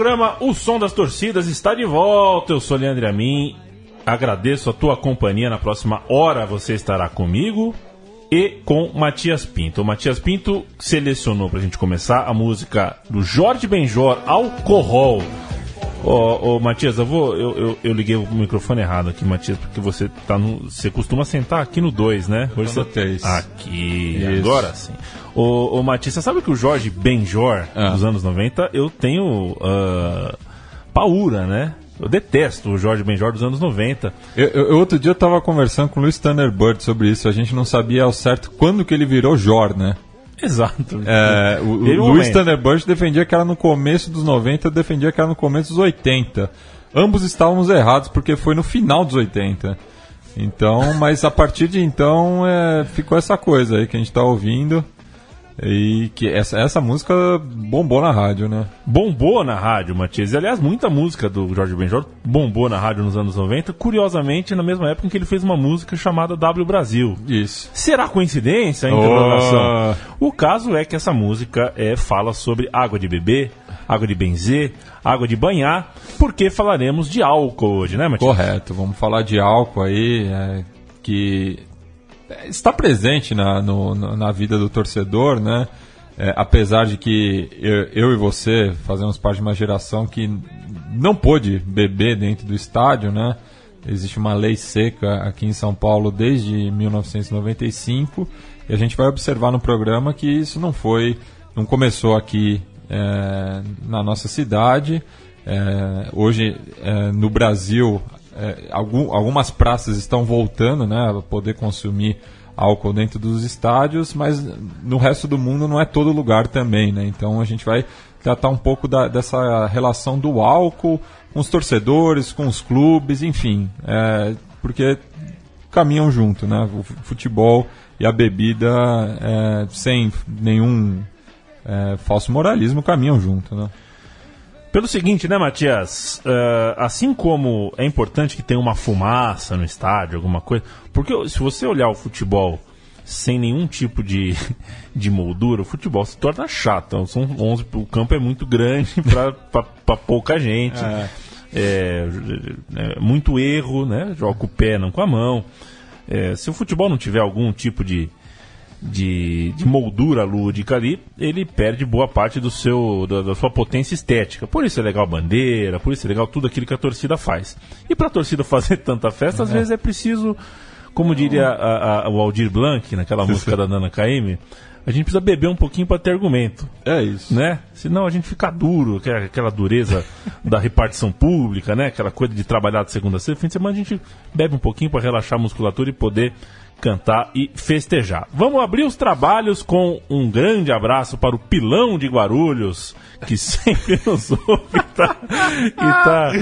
O programa O Som das Torcidas está de volta. Eu sou Leandro Amin. Agradeço a tua companhia. Na próxima hora você estará comigo e com Matias Pinto. O Matias Pinto selecionou para a gente começar a música do Jorge Benjor, Alcohol. Ô, ô, Matias, eu vou. Eu, eu, eu, liguei o microfone errado aqui, Matias, porque você tá no. Você costuma sentar aqui no 2, né? Hoje você. Aqui. Isso. Agora sim. Ô, ô Matias, você sabe que o Jorge Benjor, ah. dos anos 90, eu tenho. Uh, paura, né? Eu detesto o Jorge Benjor dos anos 90. Eu, eu, outro dia eu tava conversando com o Luiz Thunderbird sobre isso. A gente não sabia ao certo quando que ele virou Jor, né? Exato. É, o, Luiz Thunderbird defendia que era no começo dos 90, defendia que era no começo dos 80. Ambos estávamos errados porque foi no final dos 80. Então, mas a partir de então é, ficou essa coisa aí que a gente está ouvindo. E que essa, essa música bombou na rádio, né? Bombou na rádio, Matias. E, aliás, muita música do Jorge Benjor bombou na rádio nos anos 90, curiosamente, na mesma época em que ele fez uma música chamada W Brasil. Isso. Será coincidência a interrogação? Oh. O caso é que essa música é, fala sobre água de beber, água de benzer, água de banhar, porque falaremos de álcool hoje, né, Matias? Correto, vamos falar de álcool aí, é, que está presente na, no, na vida do torcedor, né? É, apesar de que eu, eu, e você fazemos parte de uma geração que não pôde beber dentro do estádio, né? Existe uma lei seca aqui em São Paulo desde 1995 e a gente vai observar no programa que isso não foi, não começou aqui é, na nossa cidade. É, hoje é, no Brasil é, algum, algumas praças estão voltando né, a poder consumir álcool dentro dos estádios, mas no resto do mundo não é todo lugar também. Né? Então a gente vai tratar um pouco da, dessa relação do álcool com os torcedores, com os clubes, enfim, é, porque caminham junto, né? O futebol e a bebida, é, sem nenhum é, falso moralismo, caminham junto, né? Pelo seguinte, né, Matias? Uh, assim como é importante que tenha uma fumaça no estádio, alguma coisa. Porque se você olhar o futebol sem nenhum tipo de, de moldura, o futebol se torna chato. São 11, o campo é muito grande para pouca gente. É. É, é, muito erro, né? Joga com o pé, não com a mão. É, se o futebol não tiver algum tipo de, de, de moldura lúdica ali, ele perde boa parte do seu, da, da, sua potência estética. Por isso é legal a bandeira, por isso é legal tudo aquilo que a torcida faz. E para a torcida fazer tanta festa, às é. vezes é preciso, como diria a, a, o Aldir Blanc, naquela música da Nana Caymmi, a gente precisa beber um pouquinho para ter argumento. É isso. Né? Senão a gente fica duro, aquela, aquela dureza da repartição pública, né? Aquela coisa de trabalhar de segunda a sexta. Fim de semana a gente bebe um pouquinho para relaxar a musculatura e poder cantar e festejar. Vamos abrir os trabalhos com um grande abraço para o Pilão de Guarulhos, que sempre nos ouve tá, e tá.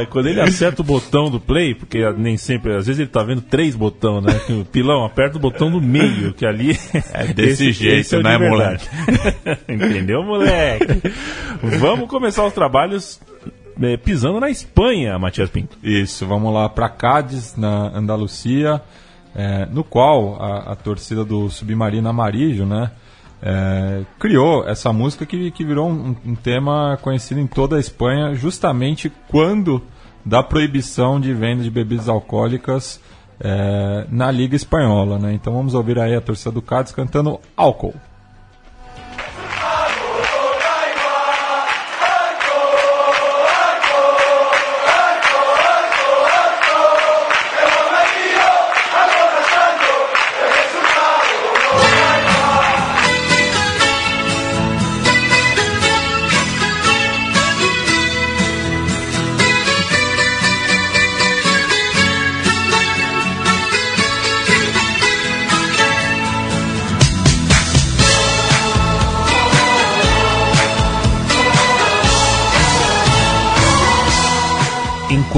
É, quando ele acerta o botão do play, porque nem sempre, às vezes ele tá vendo três botões, né? O pilão aperta o botão do meio, que ali. É desse esse, jeito, esse é né, moleque? Entendeu, moleque? Vamos começar os trabalhos é, pisando na Espanha, Matias Pinto. Isso, vamos lá para Cádiz, na Andalucia é, no qual a, a, torcida do Submarino Amarillo, né, é, criou essa música que, que virou um, um, tema conhecido em toda a Espanha, justamente quando da proibição de venda de bebidas alcoólicas é, na Liga Espanhola. Né? Então vamos ouvir aí a torcida do Cádiz cantando álcool.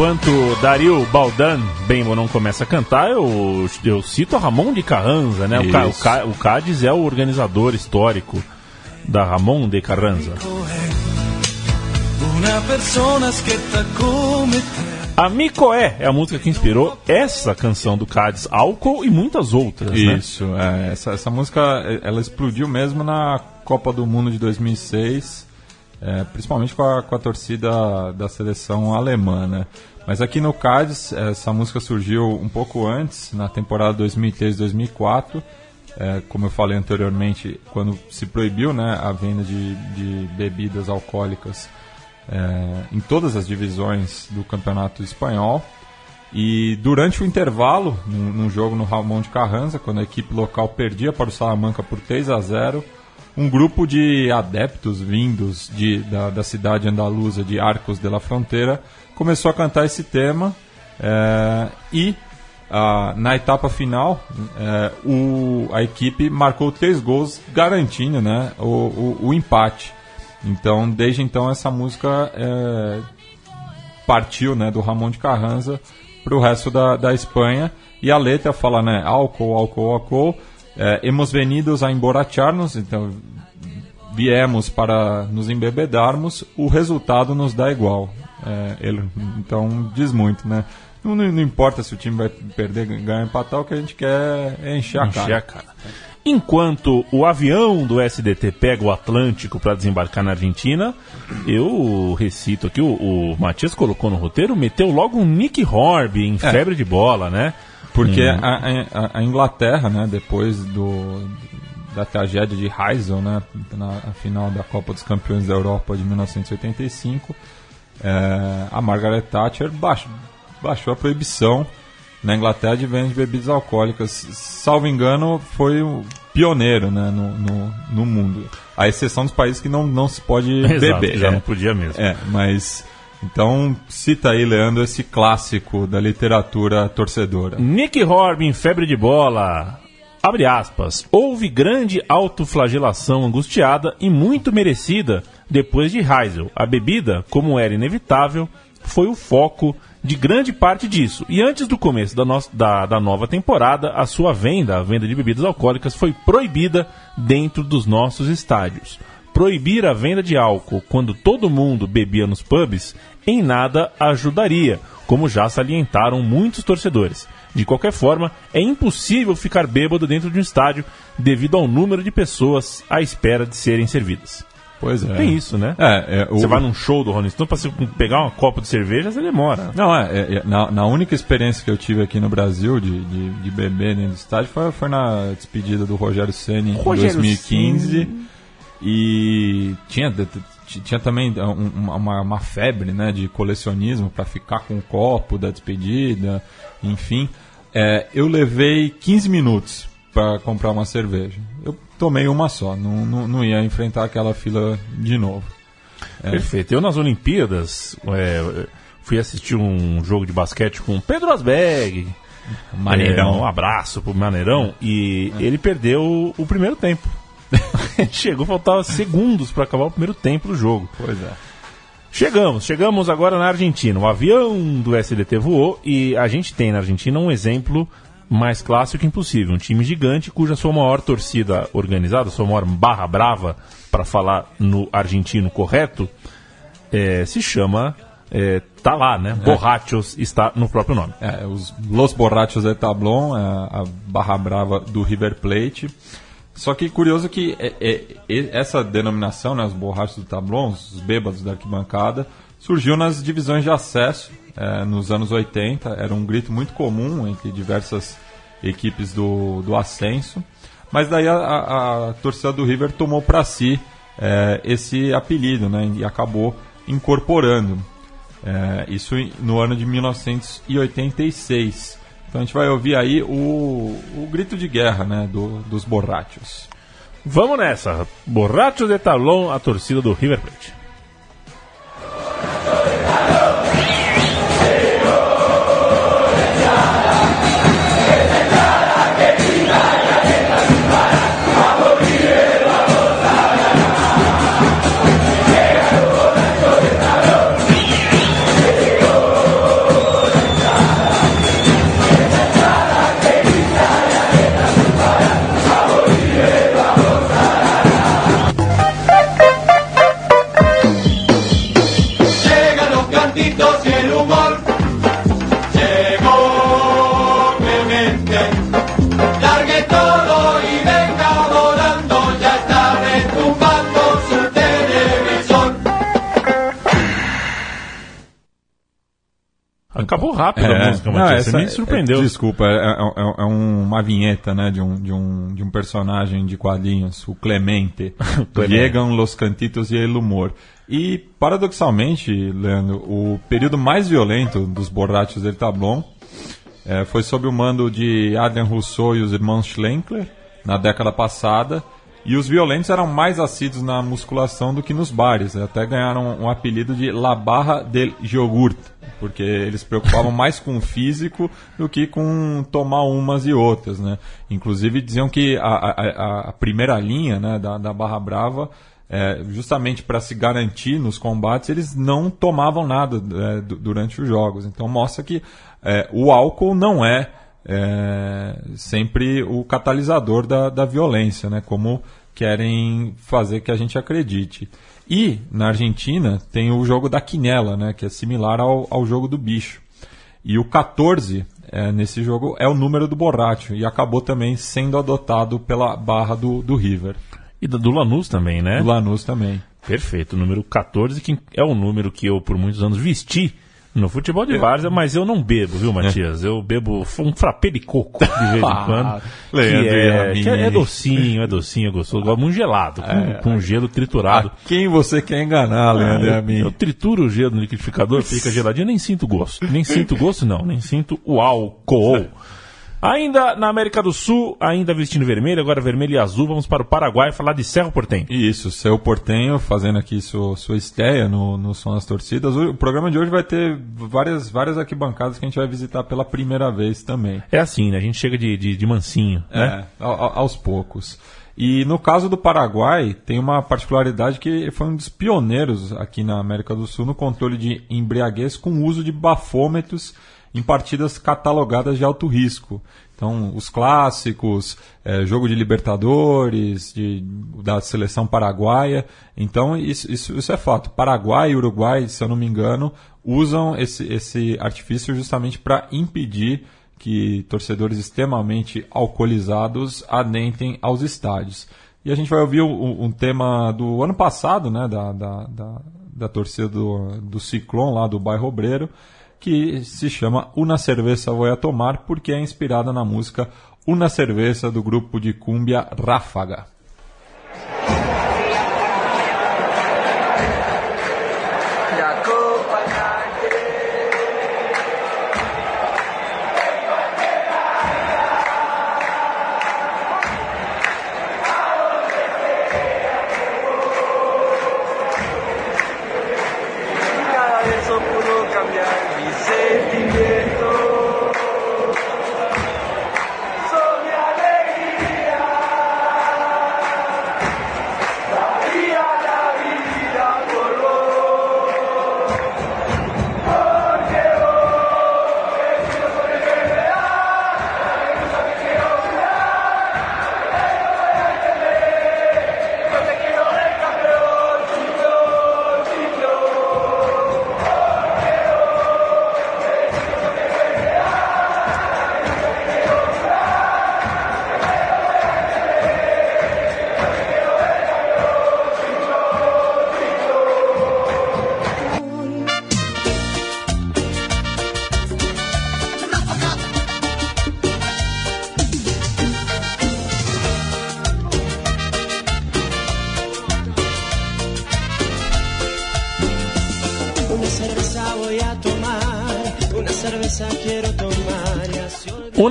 Enquanto Dario Baldan, bem ou não começa a cantar, eu, eu cito a Ramon de Carranza, né? O, o, o Cádiz é o organizador histórico da Ramon de Carranza. Amicoé é a música que inspirou essa canção do Cádiz, Álcool e muitas outras. Né? Isso, né? é, essa, essa música ela explodiu mesmo na Copa do Mundo de 2006 é, principalmente com a, com a torcida da seleção alemã, né? Mas aqui no Cádiz, essa música surgiu um pouco antes, na temporada 2003-2004, é, como eu falei anteriormente, quando se proibiu né, a venda de, de bebidas alcoólicas é, em todas as divisões do campeonato espanhol. E durante o intervalo, num, num, jogo no Ramon de Carranza, quando a equipe local perdia para o Salamanca por 3 a 0, um grupo de adeptos vindos de, da, da cidade andaluza de Arcos de la Fronteira começou a cantar esse tema é, e ah, na etapa final, é, o, a equipe marcou três gols, garantindo né, o, o, o empate. Então, desde então, essa música é, partiu né, do Ramon de Carranza para o resto da, da Espanha. E a letra fala, né, álcool, álcool, álcool, é, hemos venidos a emborracharnos, então viemos para nos embebedarmos, o resultado nos dá igual. É, ele, então diz muito, né? Não, não, importa se o time vai perder, ganhar, empatar, o que a gente quer é encher a encher cara. A cara. Enquanto o avião do SDT pega o Atlântico para desembarcar na Argentina, eu recito aqui, o, o Matias colocou no roteiro, meteu logo um Nick Horby em é. febre de bola, né? Porque hum. a, a, a, Inglaterra, né, depois do, da tragédia de Heysel, né, na final da Copa dos Campeões da Europa de 1985, é, a Margaret Thatcher baixou, baixou a proibição na Inglaterra de venda de bebidas alcoólicas. Salvo engano, foi o pioneiro né, no, no, no mundo. A exceção dos países que não, não se pode Exato, beber. Já é. não podia mesmo. É, mas. Então, cita aí, Leandro, esse clássico da literatura torcedora. Nick Horby Febre de Bola. Abre aspas. Houve grande autoflagelação angustiada e muito merecida depois de Heisel. A bebida, como era inevitável, foi o foco de grande parte disso. E antes do começo da, no da, da nova temporada, a sua venda, a venda de bebidas alcoólicas, foi proibida dentro dos nossos estádios. Proibir a venda de álcool quando todo mundo bebia nos pubs em nada ajudaria, como já salientaram muitos torcedores. De qualquer forma, é impossível ficar bêbado dentro de um estádio devido ao número de pessoas à espera de serem servidas. Pois é. Tem isso, né? É, é, o... Você vai num show do Rolling Stone, pra você pegar uma copa de cerveja, você demora. Não, é, é, é, na, na, única experiência que eu tive aqui no Brasil de, de, de beber dentro do estádio foi, foi na despedida do Rogério Senna em 2015. E tinha, tinha também uma, uma febre né, de colecionismo para ficar com o copo da despedida, enfim. É, eu levei 15 minutos para comprar uma cerveja. Eu tomei uma só, não, não, não ia enfrentar aquela fila de novo. É. Perfeito. Eu nas Olimpíadas é, fui assistir um jogo de basquete com Pedro Asberg. Maneirão. É, um abraço pro Maneirão. E ele perdeu o primeiro tempo. Chegou, faltava segundos para acabar o primeiro tempo do jogo. Pois é. Chegamos, chegamos agora na Argentina. O avião do SDT voou e a gente tem na Argentina um exemplo mais clássico impossível. Um time gigante cuja sua maior torcida organizada, sua maior barra brava, para falar no argentino correto, é, se chama. É, tá lá, né? É. Borrachos está no próprio nome. É, os Los Borrachos de Tablon, é a barra brava do River Plate. Só que curioso que é, é, essa denominação, né, os borrachos do Tablon, os bêbados da arquibancada, surgiu nas divisões de acesso é, nos anos 80. Era um grito muito comum entre diversas equipes do, do ascenso. Mas daí a, a, a torcida do River tomou para si é, esse apelido né, e acabou incorporando. É, isso no ano de 1986. Então a gente vai ouvir aí o, o grito de guerra né, do, dos borrachos. Vamos nessa. Borrachos de Talon, a torcida do River Plate. Acabou rápido a música, Matias. Você me surpreendeu. É, desculpa, é, é, é, uma vinheta, né, de um, de, um, de um personagem de quadrinhos, o Clemente. Llegan los cantitos e el humor. E, paradoxalmente, Leandro, o período mais violento dos borrachos del Tablon é, foi sob o mando de Adrian Rousseau e os irmãos Schlenkler, na década passada, e os violentos eram mais assíduos na musculação do que nos bares. Até ganharam um apelido de La Barra del Jogurt, porque eles preocupavam mais com o físico do que com tomar umas e outras. Né? Inclusive diziam que a, a, a primeira linha né, da, da Barra Brava é, justamente para se garantir nos combates, eles não tomavam nada é, durante os jogos. Então mostra que é, o álcool não é, é, sempre o catalisador da, da violência, né? como querem fazer que a gente acredite. E na Argentina tem o jogo da quinela, né? que é similar ao, ao jogo do bicho. E o 14 é, nesse jogo é o número do Borracho e acabou também sendo adotado pela barra do, do River. E do Lanús também, né? Do Lanús também. Perfeito, o número 14, que é o número que eu por muitos anos vesti no futebol de várzea, mas eu não bebo, viu, Matias? Eu bebo um frappé de coco de vez em ah, quando. que, é, que é, docinho, é docinho, é gostoso. Gosto muito gelado, com, é, com gelo triturado. A quem você quer enganar, Leandro? Ah, eu, eu trituro o gelo no liquidificador, fica geladinho, nem sinto gosto. Nem sinto gosto, não, nem sinto o álcool. Ainda na América do Sul, ainda vestindo vermelho, agora vermelho e azul, vamos para o Paraguai falar de Cerro Portenho. Isso, Cerro Portenho fazendo aqui sua, sua estreia no, no Som das Torcidas. O, programa de hoje vai ter várias, várias arquibancadas que a gente vai visitar pela primeira vez também. É assim, né? A gente chega de, de, de mansinho, né? É, aos poucos. E no caso do Paraguai, tem uma particularidade que foi um dos pioneiros aqui na América do Sul no controle de embriaguez com uso de bafômetros em partidas catalogadas de alto risco. Então, os clássicos, é, jogo de Libertadores, de, da seleção paraguaia. Então, isso, isso, isso, é fato. Paraguai e Uruguai, se eu não me engano, usam esse, esse artifício justamente para impedir que torcedores extremamente alcoolizados adentrem aos estádios. E a gente vai ouvir um, um tema do ano passado, né, da, da, da, da torcida do, do Ciclone, lá do bairro Obreiro, que se chama Una Cerveza Voy a Tomar, porque é inspirada na música Una Cerveza do grupo de cúmbia Ráfaga.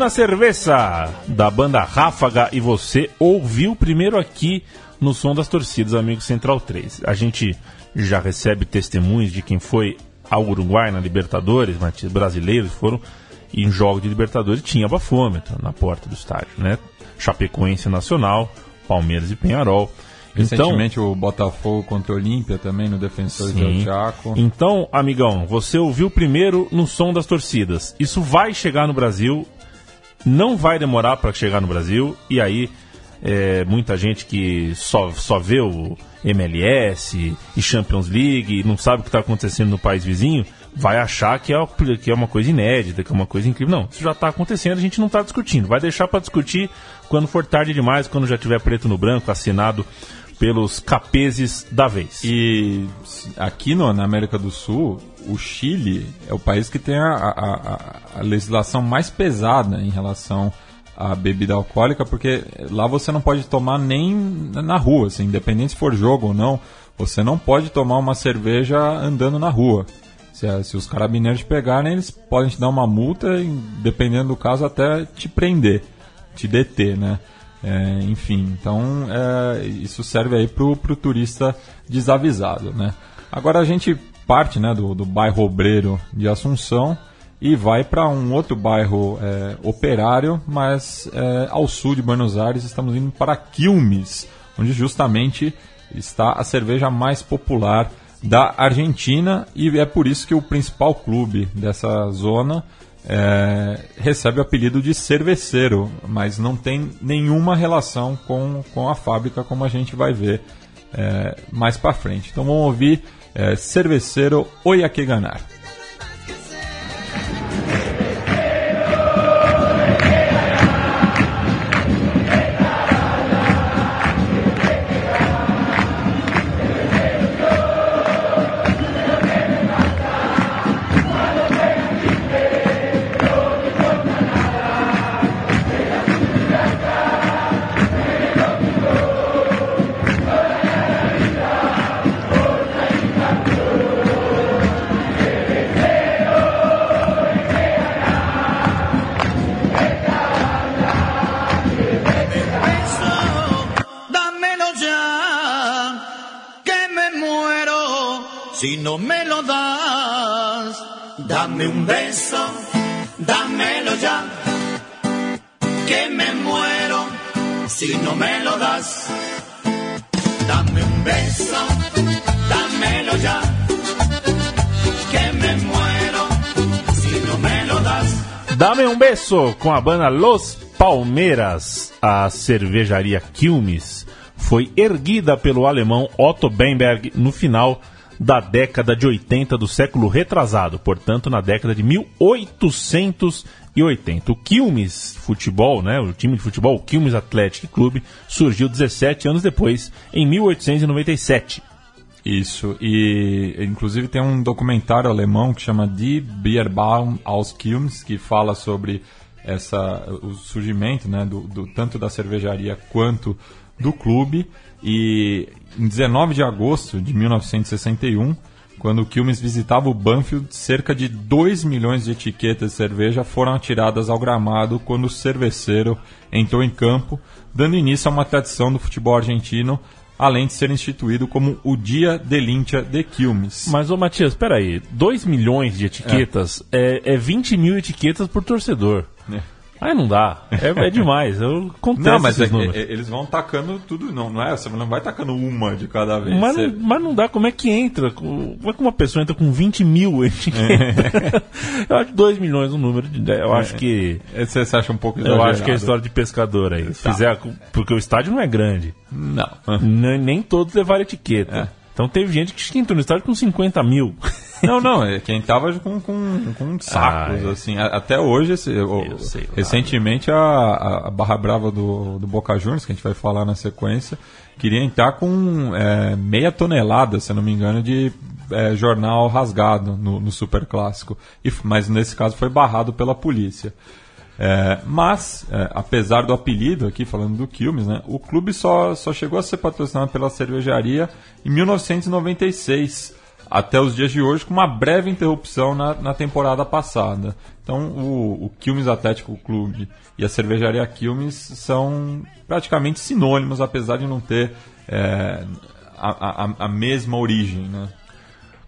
Cerveza, da banda Ráfaga, e você ouviu primeiro aqui no Som das Torcidas, amigo Central 3. A gente já recebe testemunhos de quem foi ao Uruguai na Libertadores, Matias, brasileiros foram em jogo de Libertadores tinha bafômetro na porta do estádio, né? Chapecoense Nacional, Palmeiras e Penharol. Recentemente então, o Botafogo contra o Olímpia também no Defensor de Chaco. Então, amigão, você ouviu primeiro no som das torcidas. Isso vai chegar no Brasil não vai demorar para chegar no Brasil e aí é, muita gente que só, só vê o MLS e Champions League e não sabe o que está acontecendo no país vizinho, vai achar que é, que é uma coisa inédita, que é uma coisa incrível. Não, isso já está acontecendo, a gente não está discutindo. Vai deixar para discutir quando for tarde demais, quando já tiver preto no branco, assinado pelos capezes da vez. E aqui no, na América do Sul, o Chile é o país que tem a, a, a, legislação mais pesada em relação à bebida alcoólica, porque lá você não pode tomar nem na rua, assim, independente se for jogo ou não, você não pode tomar uma cerveja andando na rua. Se, se os carabineiros te pegarem, eles podem te dar uma multa e, dependendo do caso, até te prender, te deter, né? É, enfim, então é, isso serve aí para o turista desavisado, né? Agora a gente parte né, do, do bairro obreiro de Assunção e vai para um outro bairro é, operário, mas é, ao sul de Buenos Aires. Estamos indo para Quilmes, onde justamente está a cerveja mais popular da Argentina e é por isso que o principal clube dessa zona é, recebe o apelido de cerveceiro, mas não tem nenhuma relação com, com a fábrica, como a gente vai ver é, mais para frente. Então vamos ouvir é, Cerveceiro Oyakeganar. Com a banda Los Palmeiras, a cervejaria Quilmes foi erguida pelo alemão Otto Bemberg no final da década de 80 do século retrasado, portanto, na década de 1880. O Quilmes Futebol, né, o time de futebol, o Quilmes Athletic Club, surgiu 17 anos depois, em 1897. Isso, e inclusive tem um documentário alemão que chama Die Bierbaum aus Quilmes, que fala sobre essa, o surgimento né, do, do tanto da cervejaria quanto do clube. E em 19 de agosto de 1961, quando o Quilmes visitava o Banfield, cerca de 2 milhões de etiquetas de cerveja foram atiradas ao gramado quando o cerveceiro entrou em campo, dando início a uma tradição do futebol argentino, além de ser instituído como o Dia de Lincha de Quilmes. Mas, ô Matias, peraí, 2 milhões de etiquetas é. É, é 20 mil etiquetas por torcedor. É. Aí não dá. É, é demais. Eu contesto Não, mas é, é, eles vão tacando tudo. Não, não é? Você não vai tacando uma de cada vez. Mas, você... não, mas não dá. Como é que entra? Como é que uma pessoa entra com 20 mil etiquetas? eu acho 2 milhões o um número. De, eu acho que. Você acha um pouco exagerado. Eu acho que é história de pescador aí. Tá. Fizer, porque o estádio não é grande. Não. Nem, nem todos levaram etiqueta. Então teve gente que entrou no estádio com 50 mil. Não, não, é quem tava com, com, com sacos, ah, é. assim. Até hoje, esse, o, sei, recentemente, a, a Barra Brava do, do Boca Juniors, que a gente vai falar na sequência, queria entrar com é, meia tonelada, se não me engano, de é, jornal rasgado no, no Super Clássico. E, mas nesse caso foi barrado pela polícia. É, mas, é, apesar do apelido aqui, falando do Quilmes, né, o clube só, só chegou a ser patrocinado pela cervejaria em 1996 até os dias de hoje, com uma breve interrupção na, na temporada passada. Então, o, o Quilmes Atlético Clube e a cervejaria Quilmes são praticamente sinônimos, apesar de não ter é, a, a, a, mesma origem. Né?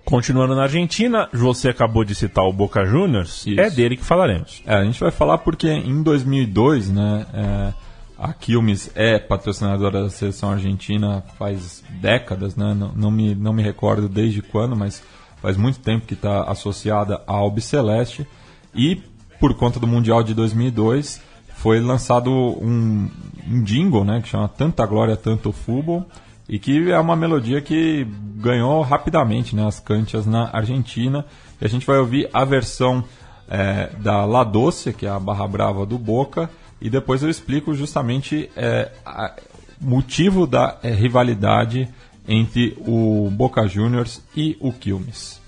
Continuando na Argentina, você acabou de citar o Boca Juniors, Isso. é dele que falaremos. É, a gente vai falar porque em 2002, né, é, a Quilmes é patrocinadora da seleção argentina faz décadas, né? Não, não, me, não me recordo desde quando, mas faz muito tempo que está associada à Albiceleste. E por conta do Mundial de 2002 foi lançado um, um jingle, né? Que chama Tanta Glória, Tanto Futebol e que é uma melodia que ganhou rapidamente né, as cantias na Argentina. E a gente vai ouvir a versão é, da La Doce, que é a barra brava do Boca, e depois eu explico justamente é, o motivo da é, rivalidade entre o Boca Juniors e o Quilmes.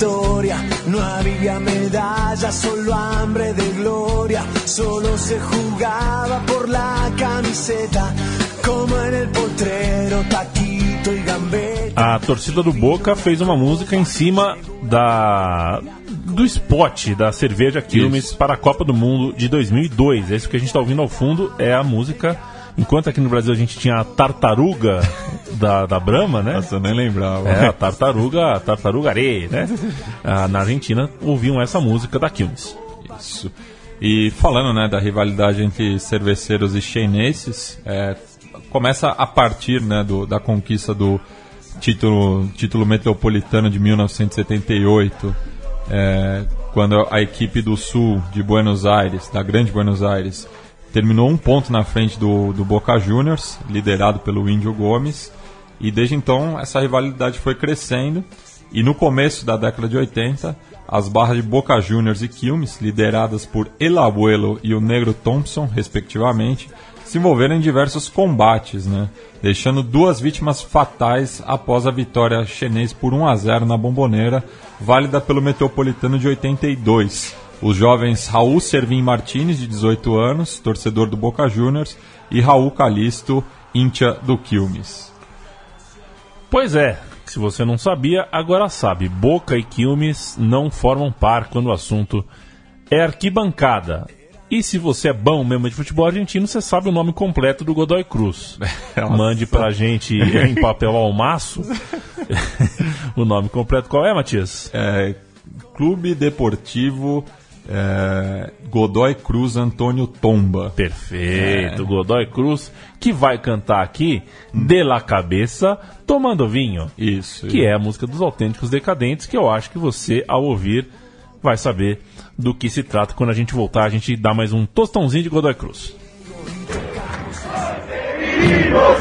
Historia. No había medallas, solo hambre de gloria. Solo se jugaba por la camiseta, como en el potrero, taquito y gambeta. A torcida do Boca fez uma música em cima da do spot da cerveja Quilmes para a Copa do Mundo de 2002. Esse que a gente está ouvindo ao fundo é a música. Enquanto aqui no Brasil a gente tinha a tartaruga da, da Brahma, né? Nossa, eu nem lembrava. É, a tartaruga, a tartaruga areia, né? Ah, na Argentina ouviam essa música da Quilmes. Isso. E falando né, da rivalidade entre cerveceiros e chineses, é, começa a partir né, do, da conquista do título, título metropolitano de 1978, é, quando a equipe do Sul de Buenos Aires, da Grande Buenos Aires, terminou um ponto na frente do, do Boca Juniors, liderado pelo Índio Gomes, e desde então essa rivalidade foi crescendo. E no começo da década de 80, as barras de Boca Juniors e Quilmes, lideradas por El Abuelo e o Negro Thompson, respectivamente, se envolveram em diversos combates, né? deixando duas vítimas fatais após a vitória chinês por 1 a 0 na Bomboneira, válida pelo Metropolitano de 82. Os jovens Raul Servin Martinez, de 18 anos, torcedor do Boca Juniors, e Raul Calisto, íntia do Quilmes. Pois é, se você não sabia, agora sabe. Boca e Quilmes não formam par quando o assunto é arquibancada. E se você é bom mesmo de futebol argentino, você sabe o nome completo do Godoy Cruz. Mande pra gente em papel ao maço o nome completo. Qual é, Matias? É, Clube Deportivo é, Godoy Cruz Antônio Tomba. Perfeito, Godoy Cruz, que vai cantar aqui De La Cabeça Tomando Vinho. Isso. que é a música dos autênticos decadentes, que eu acho que você, ao ouvir, vai saber do que se trata. Quando a gente voltar, a gente dá mais um tostãozinho de Godoy Cruz. ¿Cómo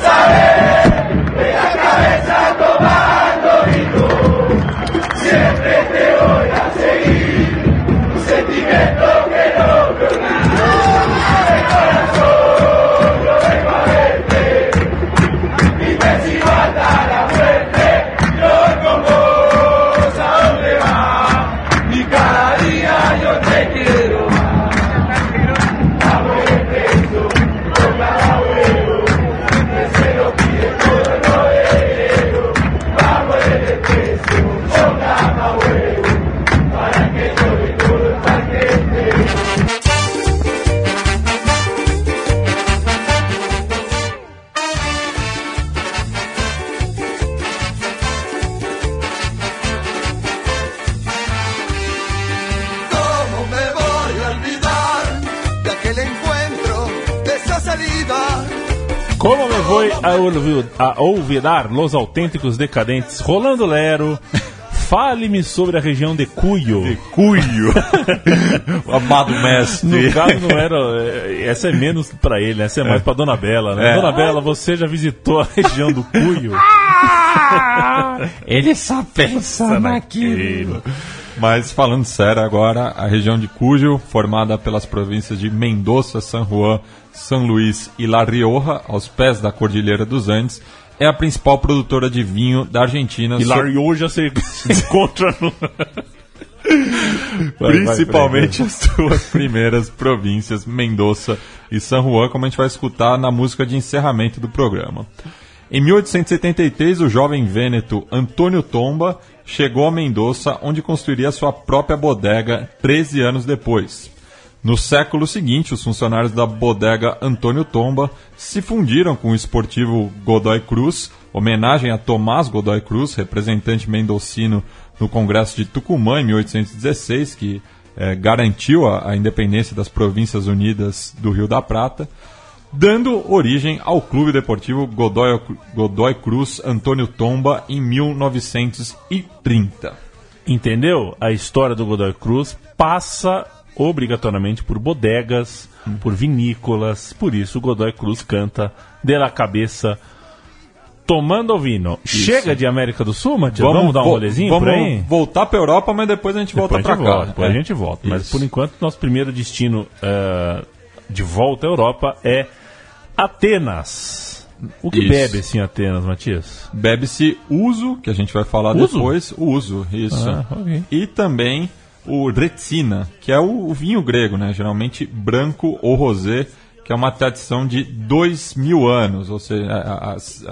a, olvidar Los Autênticos Decadentes? Rolando Lero, fale-me sobre a região de Cuyo. Cuyo! o amado mestre. No caso, não era. eh, Essa é menos pra ele, né? essa é mais pra Dona Bela, né? É. Dona Bela, você já visitou a região do Cuyo? Ele só pensa naquilo. Mas falando sério agora, a região de Cuyo, formada pelas províncias de Mendoza, San Juan, São Luís e La Rioja, aos pés da Cordilheira dos Andes, é a principal produtora de vinho da Argentina. E hoje você se encontra no. Vai, principalmente as duas primeiras províncias, Mendoza e San Juan, como a gente vai escutar na música de encerramento do programa. Em 1873, o jovem vêneto Antônio Tomba chegou a Mendoza, onde construiria sua própria bodega 13 anos depois. No século seguinte, os funcionários da bodega Antônio Tomba se fundiram com o esportivo Godoy Cruz, homenagem a Tomás Godoy Cruz, representante mendocino no Congresso de Tucumã em 1816, que eh, garantiu a, a independência das Províncias Unidas do Rio da Prata, dando origem ao Clube Deportivo Godoy, Godoy Cruz Antônio Tomba em 1930. Entendeu? A história do Godoy Cruz passa obrigatoriamente por bodegas, por vinícolas. Por isso o Godoy Cruz canta de la cabeça tomando vinho. Chega de América do Sul, Matias? Vamos, dar um vo- rolezinho vamos por aí? voltar para Europa, mas depois a gente volta Depois a para gente cá. volta, depois É. a gente volta. Mas por enquanto, nosso primeiro destino eh, de volta à Europa é Atenas. O que bebe-se em Atenas, Matias? Bebe-se uso, que a gente vai falar Uso? depois. O uso, isso. Ah, ok. E também o retsina, que é o, o vinho grego, né? Geralmente branco ou rosé, que é uma tradição de dois mil anos. Ou seja, as,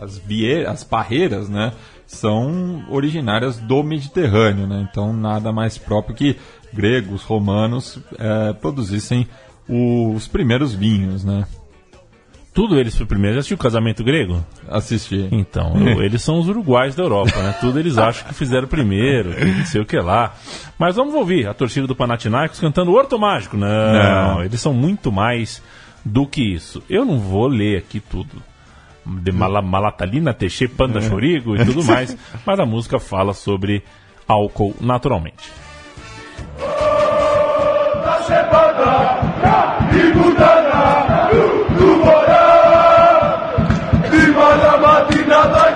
as, as barreiras, né? São originárias do Mediterrâneo, né? Então nada mais próprio que gregos, romanos eh, produzissem os primeiros vinhos, né? Tudo eles foi primeiro. Já assistiu o Casamento Grego? Assistir. Então, eu- eles são os uruguais da Europa, né? Tudo eles acham que fizeram primeiro, não sei o que lá. Mas vamos ouvir a torcida do Panathinaikos cantando Horto Mágico. Não, Não. eles são muito mais do que isso. Eu não vou ler aqui tudo. De Mala- Malatalina, Teche, Panda Chorigo e tudo mais. Mas a música fala sobre álcool naturalmente. Viva la matinata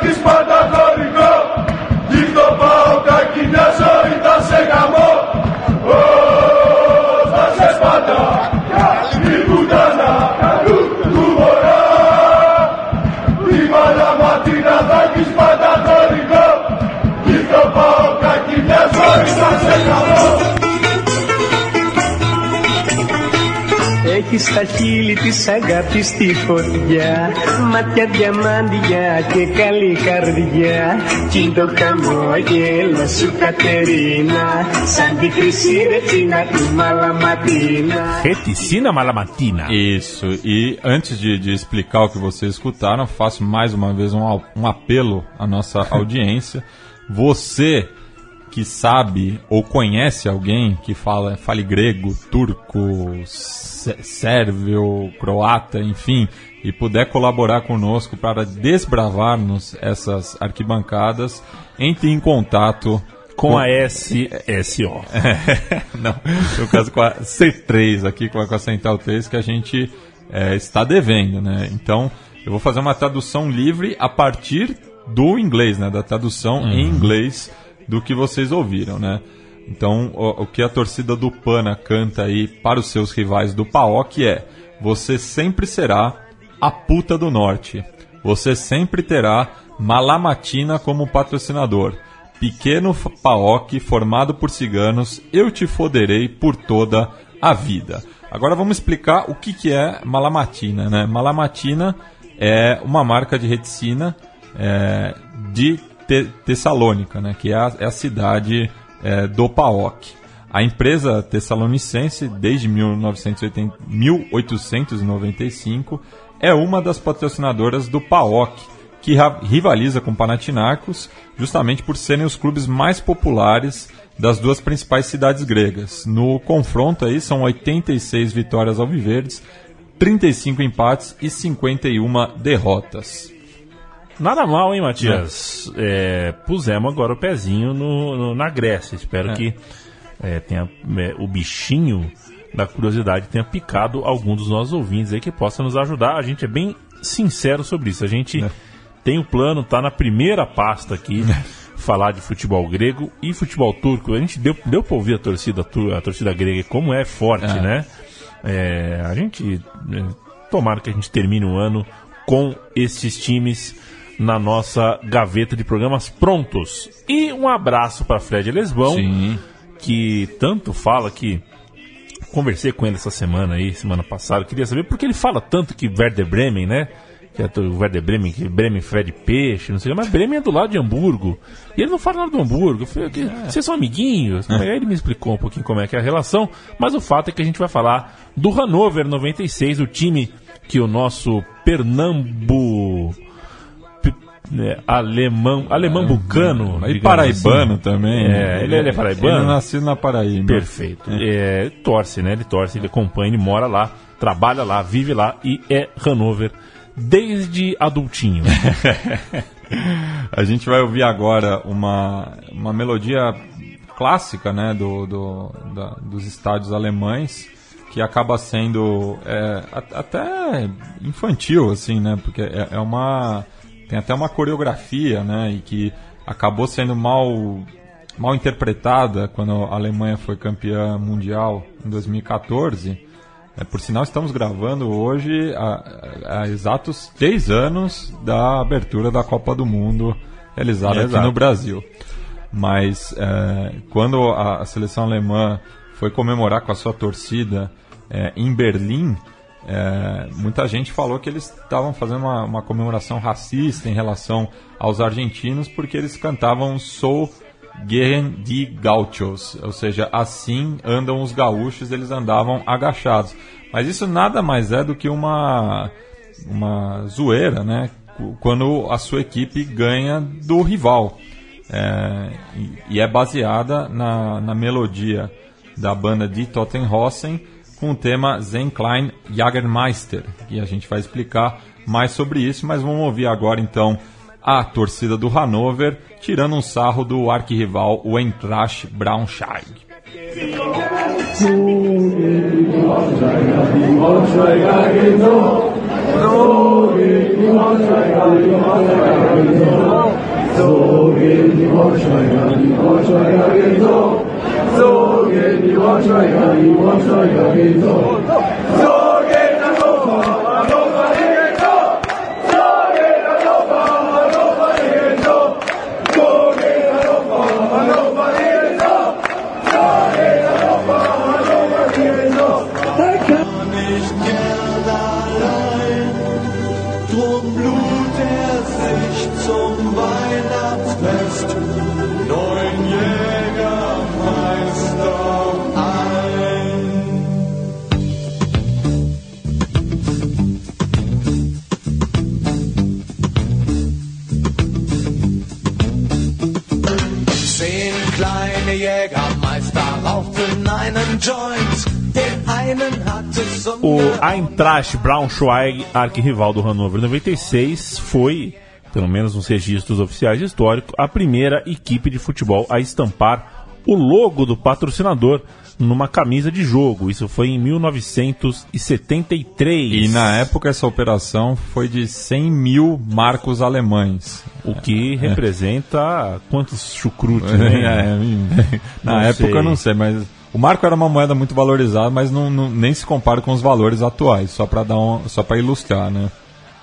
στα χείλη της αγάπης τη φωτιά Μάτια διαμάντια και καλή καρδιά Κι το χαμόγελο σου Κατερίνα Σαν τη χρυσή ρετσίνα του Μαλαματίνα Reticina Malamatina. Isso, e antes de, de explicar o que vocês escutaram, faço mais uma vez um, al- um apelo à nossa audiência. Você que sabe ou conhece alguém que fala, fale grego, turco, sé- sérvio, croata, enfim, e puder colaborar conosco para desbravarmos essas arquibancadas, entre em contato Com a SSO. não, no caso com a C3 aqui, com a, Central 3, que a gente é, está devendo, né? Então, eu vou fazer uma tradução livre a partir do inglês, né? Da tradução em inglês do que vocês ouviram, né? Então, o, o que a torcida do Pana canta aí para os seus rivais do PAOK é Você sempre será a puta do norte. Você sempre terá Malamatina como patrocinador. Pequeno PAOK formado por ciganos, eu te foderei por toda a vida. Agora vamos explicar o que, que é Malamatina. Né? Malamatina é uma marca de reticina é, de Tessalônica, né? que é a, é a cidade é, do PAOK. A empresa tessalonicense, desde 1980 1895, é uma das patrocinadoras do PAOK, que rivaliza com Panathinaikos, justamente por serem os clubes mais populares das duas principais cidades gregas. No confronto aí são 86 vitórias alviverdes, 35 empates e 51 derrotas. Nada mal, hein, Matias? É, pusemos agora o pezinho no, no- na Grécia. Espero É. que é, tenha, é, o bichinho da curiosidade tenha picado algum dos nossos ouvintes aí que possa nos ajudar. A gente é bem sincero sobre isso. A gente É. tem o plano, tá na primeira pasta aqui. Falar de futebol grego e futebol turco. A gente deu, deu pra ouvir a torcida, a torcida grega como é forte, É. né? É, a gente. é, tomara que a gente termine o ano com esses times na nossa gaveta de programas prontos. E um abraço para Fred Lesbão, Sim. que tanto fala que. Conversei com ele essa semana aí, semana passada. Queria saber porque ele fala tanto que Werder Bremen, né? Que é o Werder Bremen, que Bremen fede peixe, não sei o que, mas Bremen é do lado de Hamburgo. E ele não fala nada do Hamburgo. Eu falei, que, vocês são amiguinhos? Aí ele me explicou um pouquinho como é que é a relação. Mas o fato é que a gente vai falar do Hannover 96, o time que o nosso Pernambu. É, alemão, alemão bucano. E digamos paraibano assim. também. É, ele é paraibano? Ele nasceu na Paraíba. Perfeito. É, torce, né? Ele torce, ele acompanha, ele mora lá, trabalha lá, vive lá e é Hanover desde adultinho. A gente vai ouvir agora uma, uma melodia clássica né, do, do- da- dos estádios alemães, que acaba sendo é, até infantil, assim, né? Porque é, é uma. Tem até uma coreografia, né? E que acabou sendo mal, mal interpretada quando a Alemanha foi campeã mundial em 2014. É, por sinal, estamos gravando hoje há, exatos 10 anos da abertura da Copa do Mundo realizada aqui Exato. no Brasil. Mas é, quando a, a seleção alemã foi comemorar com a sua torcida é, em Berlim, é, muita gente falou que eles estavam fazendo uma, uma comemoração racista em relação aos argentinos porque eles cantavam Sou Gehen die Gauchos, ou seja, assim andam os gaúchos, eles andavam agachados. Mas isso nada mais é do que uma, uma zoeira, né? Qu- Quando a sua equipe ganha do rival. É, e, e é baseada na, na melodia da banda de Tottenhausen com o tema Zen Klein Jagermeister, que a gente vai explicar mais sobre isso, mas vamos ouvir agora então a torcida do Hannover tirando um sarro do arquirrival o Eintracht Braunschweig. Yeni Başkaya, Yeni Başkaya, Yeni Başkaya, O. Eintracht Braunschweig, arquirrival do Hannover 96, foi, pelo menos nos registros oficiais históricos, a primeira equipe de futebol a estampar o logo do patrocinador numa camisa de jogo. Isso foi em 1973. E na época essa operação foi de 100 mil marcos alemães. O que representa quantos chucrutes, né? É, na Não época sei. eu não sei, mas o marco era uma moeda muito valorizada, mas não, não- nem se compara com os valores atuais, só para dar um, só para ilustrar, né?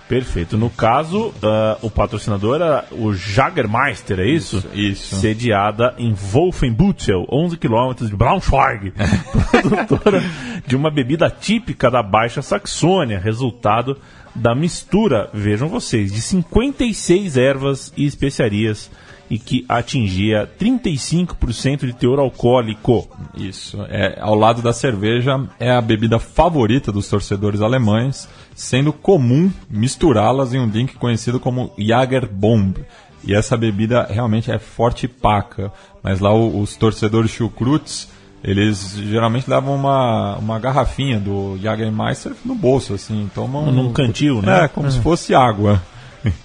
Perfeito. No caso, ah, o patrocinador era o Jagermeister, é isso? Isso. Sediada em Wolfenbüttel, 11 quilômetros de Braunschweig, produtora de uma bebida típica da Baixa Saxônia, resultado da mistura, vejam vocês, de 56 ervas e especiarias e que atingia 35% de teor alcoólico. Isso. É, ao lado da cerveja, é a bebida favorita dos torcedores alemães, sendo comum misturá-las em um drink conhecido como Jagerbomb. E essa bebida realmente é forte e paca. Mas lá os torcedores chucrutes, eles geralmente levam uma, uma garrafinha do Jagermeister no bolso, assim. Tomam Num cantil, né? É, como se fosse água.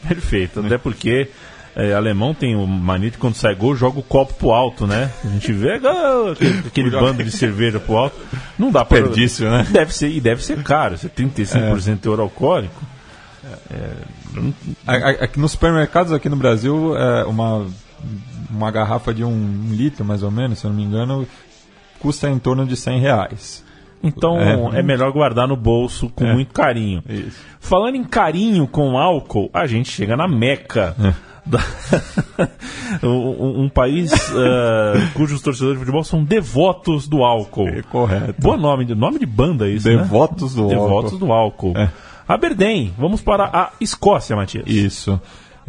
Perfeito, até porque é, alemão tem o mania de quando sai gol, joga o copo pro alto, né? A gente vê aquele, aquele bando de cerveja pro alto. Não dá pra. Desperdício, né? Deve ser, e deve ser caro, é 35% de teor alcoólico. A- a- Aqui nos supermercados aqui no Brasil, é, uma, uma garrafa de um, um litro, mais ou menos, se eu não me engano, custa em torno de 100 reais. Então é, É. melhor guardar no bolso com muito carinho. Isso. Falando em carinho com álcool, a gente chega na Meca. Da- um, um país ah, cujos torcedores de futebol são devotos do álcool. É correto. Boa nome, de- nome de banda isso, né? Devotos do Devotos álcool. do álcool. É. Aberdeen, vamos para a Escócia, Matias. Isso.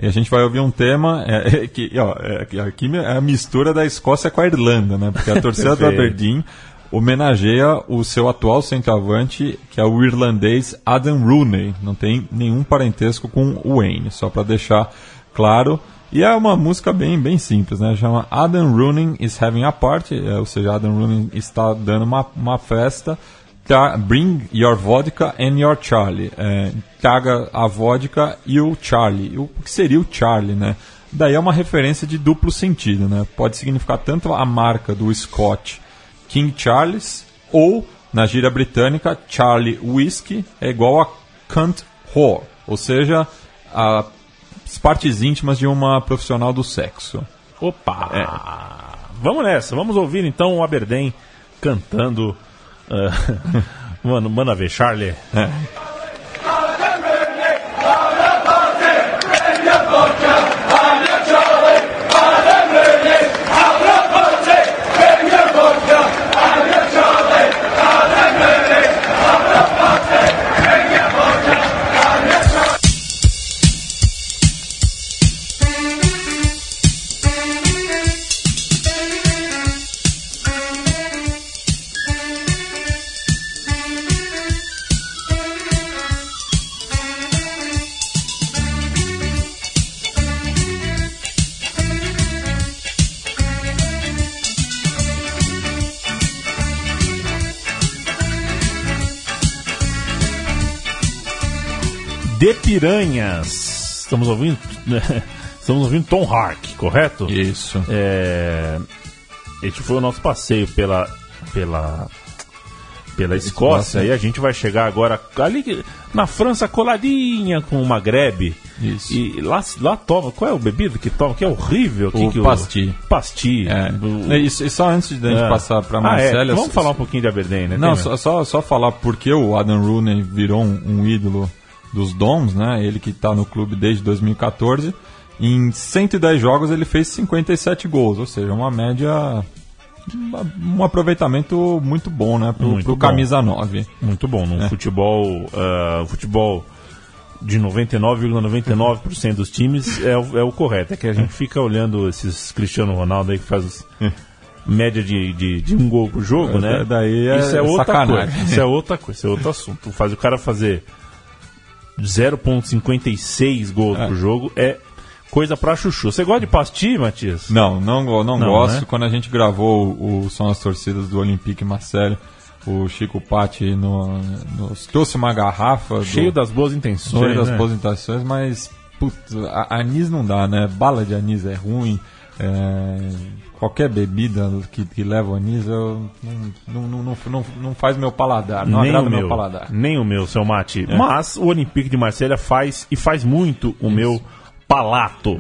E a gente vai ouvir um tema é, é, que, ó, é, aqui é a mistura da Escócia com a Irlanda, né? Porque a torcida do. Aberdeen homenageia o seu atual centroavante, que é o irlandês Adam Rooney. Não tem nenhum parentesco com o Wayne, só para deixar claro. E é uma música bem, bem simples, né? Chama Adam Rooney is having a party, é, ou seja, Adam Rooney está dando uma, uma festa. Tra- Bring your vodka and your Charlie. É, traga a vodka e o Charlie. O que seria o Charlie, né? Daí é uma referência de duplo sentido, né? Pode significar tanto a marca do Scott King Charles ou, na gíria britânica, Charlie Whiskey é igual a cunt whore, ou seja, a- partes íntimas de uma profissional do sexo. Opa! É. Vamos nessa, vamos ouvir então o Aberdeen cantando ah, Mano, manda ver, Charlie. De Piranhas. Estamos ouvindo. Estamos ouvindo Tom Hark, correto? Isso. É, Este foi o nosso passeio pela. pela. pela Escócia. E a gente vai chegar agora ali na França coladinha com o Maghreb. Isso. E lá, lá toma. Qual é o bebido que toma? Que é horrível. O que pasti. Pasti. É. Do- E, e só antes da gente É. passar para Ah, é. Vamos falar um pouquinho de Aberdeen, né? Não, só, só, só falar porque o Adam Rooney virou um, um ídolo dos Dons, né? Ele que está no clube desde 2014. Em 110 jogos ele fez 57 gols, ou seja, uma média. Um aproveitamento muito bom, né? Pro, Muito pro bom. camisa 9. Muito bom. Num É. futebol. ah, futebol de 99,99% dos times é o, é o correto. É que a gente fica olhando esses Cristiano Ronaldo aí que faz os- média de, de, de um gol por jogo, É, né? daí é Isso é outra sacanagem. coisa. Isso é outra coisa. Isso é outro assunto. Faz o cara fazer 0,56 gols É. por jogo é coisa pra chuchu. Você gosta de pastir, Matias? Não, não, não, Não, gosto. né? Quando a gente gravou o, o São as Torcidas do Olympique Marseille, o Chico Patti no, nos- trouxe uma garrafa. do- Cheio das boas intenções. Cheio das né? aposentações, mas putz, anis não dá, né? Bala de anis é ruim. é, qualquer bebida que, que leva anis eu, não, não, não, não, não faz meu paladar, não nem agrada o meu meu, paladar. nem o meu, seu mate. É. Mas o Olympique de Marselha faz e faz muito o meu palato.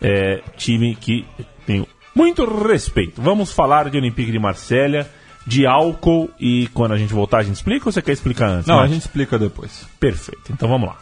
É, time que tenho muito respeito. Vamos falar de Olympique de Marselha, de álcool e quando a gente voltar a gente explica ou você quer explicar antes? Não, a Mate? gente explica depois. Perfeito. Então vamos lá.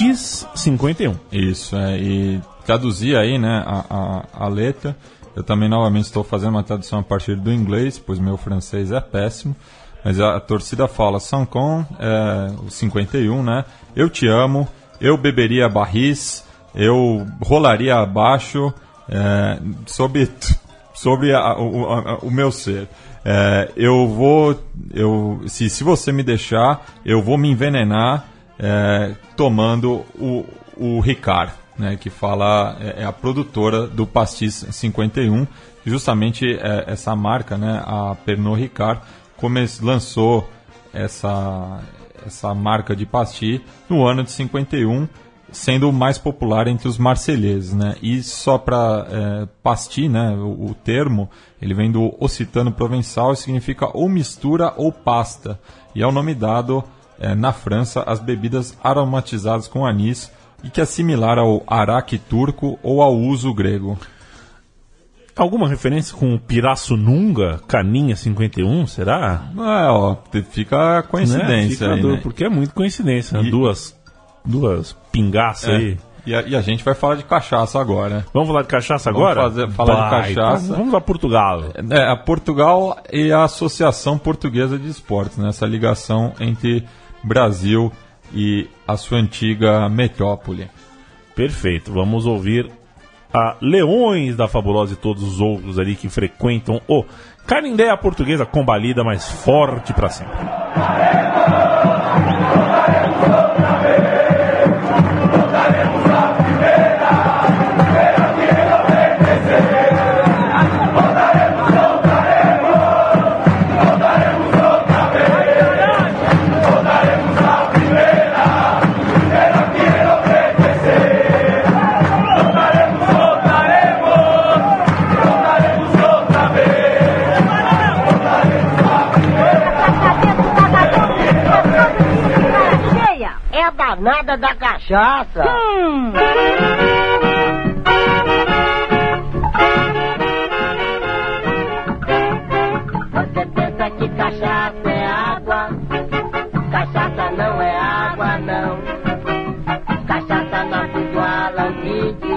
Pastis 51. Isso, é, e traduzir aí, né, a, a, a letra. Eu também novamente estou fazendo uma tradução a partir do inglês, pois meu francês é péssimo. Mas a, a torcida fala Sancon, é, o 51, né? Eu te amo, eu beberia barris, eu rolaria abaixo é, sobre, sobre a- o, a- o meu ser. É, eu vou, eu, se, se você me deixar, eu vou me envenenar é, tomando o, o Ricard, né, que fala, é, é a produtora do Pastis 51, e justamente é, essa marca, né, a Pernod Ricard, come, lançou essa, essa marca de pastis no ano de 51, sendo o mais popular entre os marselheses, né? E só para é, pastis, né? O, o termo ele vem do occitano provençal e significa ou mistura ou pasta. E é o nome dado é, na França às bebidas aromatizadas com anis e que é similar ao araque turco ou ao uso grego. Alguma referência com o Pirassununga, Caninha 51, será? É, ó, fica a coincidência Né? Fica aí, né? Porque é muito coincidência. né? E- Duas, duas pingaças É. aí. E, a, e a gente vai falar de cachaça agora. Vamos falar de cachaça Vamos agora? fazer- falar de Vai, cachaça. então vamos a Portugal. É, a Portugal e a Associação Portuguesa de Esportes, né? essa ligação entre Brasil e a sua antiga metrópole. Perfeito. Vamos ouvir a Leões da Fabulosa e todos os outros ali que frequentam o Canindé, a portuguesa combalida, mais forte pra sempre. Da cachaça. Você pensa que cachaça é água? Cachaça não é água, não. Cachaça nasce do alambique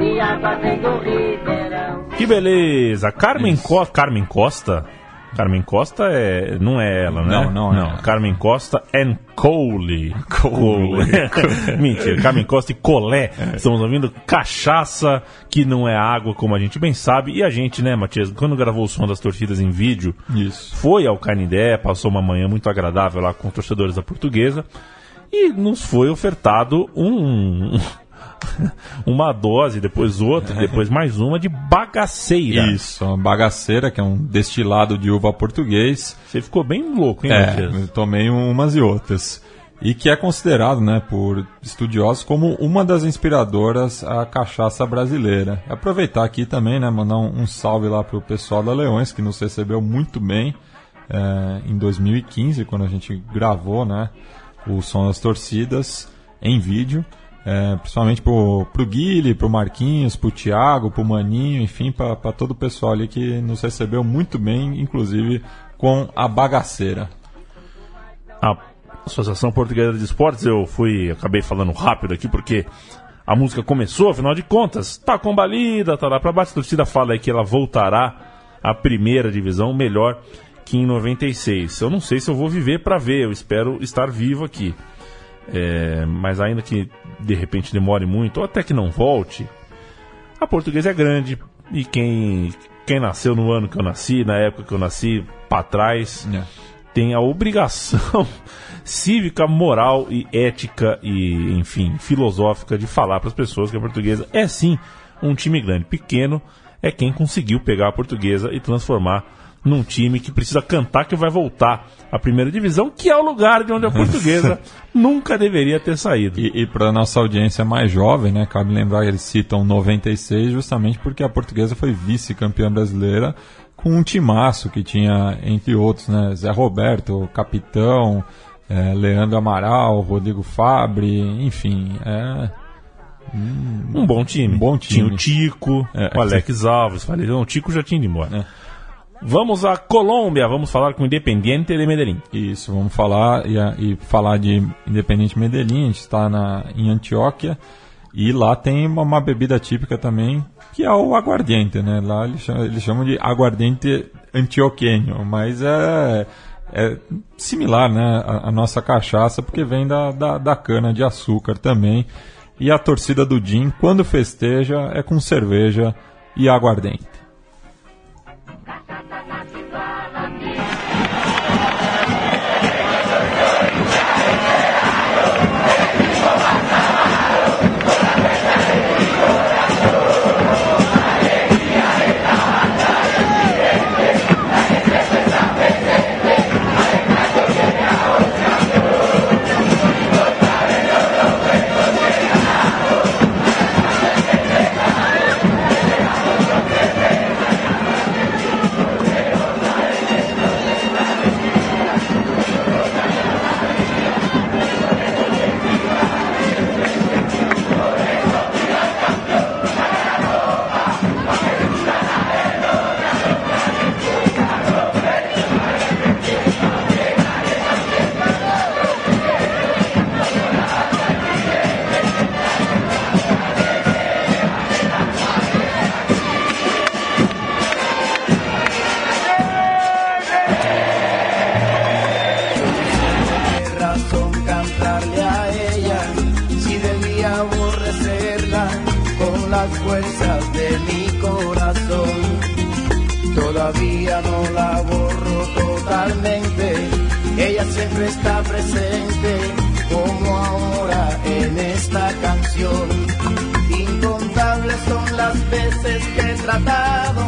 e água vem do ribeirão. Que beleza! Carmen Costa. Carmen Costa? Carmen Costa é. Não é ela, né? Não, não é ela. Carmen Costa and Cole. Cole. Mentira, Carmen Costa e Colé. Estamos ouvindo cachaça, que não é água, como a gente bem sabe. E a gente, né, Matias, quando gravou o som das torcidas em vídeo, Isso. foi ao Canindé, passou uma manhã muito agradável lá com torcedores da portuguesa. E nos foi ofertado um. Uma dose, depois outra, depois mais uma de bagaceira. Isso, uma bagaceira, que é um destilado de uva português. Você ficou bem louco, hein, É, eu tomei umas e outras. E que é considerado, né, por estudiosos como uma das inspiradoras à cachaça brasileira. Aproveitar aqui também, né, mandar um, um salve lá pro pessoal da Leões, que nos recebeu muito bem é, em 2015, quando a gente gravou, né, o Som das Torcidas em vídeo. É, principalmente pro, pro Guile, pro Marquinhos, pro Thiago, pro Maninho, enfim, para todo o pessoal ali que nos recebeu muito bem, inclusive com a bagaceira. a Associação Portuguesa de Esportes, eu fui, acabei falando rápido aqui porque a música começou, afinal de contas, tá combalida, tá lá pra baixo, a torcida fala aí que ela voltará à primeira divisão, melhor que em 96. Eu não sei se eu vou viver pra ver, eu espero estar vivo aqui. É, mas ainda que de repente demore muito, ou até que não volte, a portuguesa é grande e quem, quem nasceu no ano que eu nasci, na época que eu nasci, pra trás, É. tem a obrigação cívica, moral e ética e, enfim, filosófica de falar para as pessoas que a portuguesa é sim um time grande. Pequeno é quem conseguiu pegar a portuguesa e transformar num time que precisa cantar que vai voltar à primeira divisão, que é o lugar de onde a portuguesa nunca deveria ter saído. E, e para nossa audiência mais jovem, né, cabe lembrar que eles citam 96 justamente porque a portuguesa foi vice-campeã brasileira com um timaço que tinha, entre outros, né, Zé Roberto, capitão, eh, Leandro Amaral, Rodrigo Fabre, enfim, é, Um bom time. Um bom time. Tinha o Tico, É, o Alex Alves. Falei, não, o Tico já tinha ido embora. É. Vamos à Colômbia, vamos falar com o Independiente de Medellín. Isso, vamos falar e, a- e falar de Independente Medellín, a gente está na, em Antioquia e lá tem uma, uma bebida típica também, que é o aguardiente, né? Lá eles chamam, eles chamam de aguardiente antioquenho, mas é, é similar, né, à, à nossa cachaça, porque vem da, da, da cana de açúcar também. E a torcida do Jim, quando festeja, é com cerveja e aguardente. Las fuerzas de mi corazón. Todavía no la borro totalmente, ella siempre está presente como ahora en esta canción. Incontables son las veces que he tratado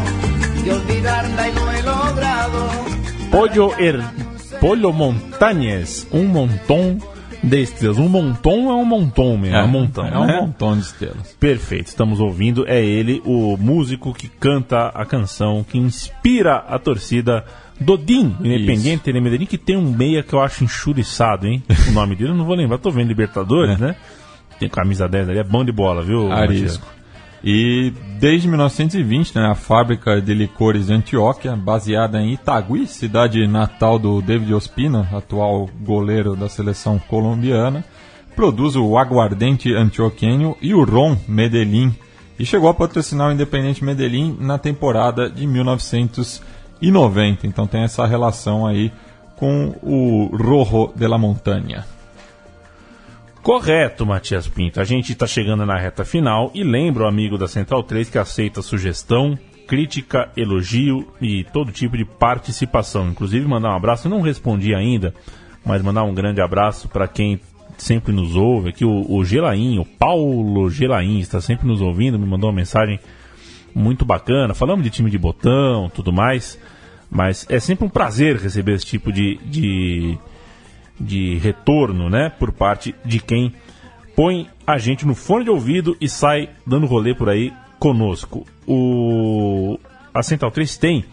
de olvidarla y no he logrado. Pollo, er, Pollo Montañez, um montão de estrelas. Um montão é um montão mesmo, é, um montão. é um né? montão de estrelas. Perfeito, estamos ouvindo. É ele, o músico que canta a canção que inspira a torcida Dodin, Independiente de Medellín, que tem um meia que eu acho enxuriçado, hein? O nome dele eu não vou lembrar, tô vendo Libertadores, né? Tem camisa 10 ali, é bom de bola, viu? Arisco. E desde 1920, né, a fábrica de licores de Antioquia, baseada em Itagüí, cidade natal do David Ospina, atual goleiro da seleção colombiana, produz o aguardente antioquenho e o ron Medellín, e chegou a patrocinar o Independente Medellín na temporada de 1990. Então tem essa relação aí com o Rojo de la Montaña. Correto, Matias Pinto. A gente está chegando na reta final e lembra o amigo da Central 3 que aceita sugestão, crítica, elogio e todo tipo de participação. Inclusive mandar um abraço, eu não respondi ainda, mas mandar um grande abraço para quem sempre nos ouve, aqui o, o Gelaim, o Paulo Gelaim está sempre nos ouvindo, me mandou uma mensagem muito bacana. Falamos de time de botão, tudo mais, mas é sempre um prazer receber esse tipo de, de de retorno, né, por parte de quem põe a gente no fone de ouvido e sai dando rolê por aí conosco. O a Central 3 tem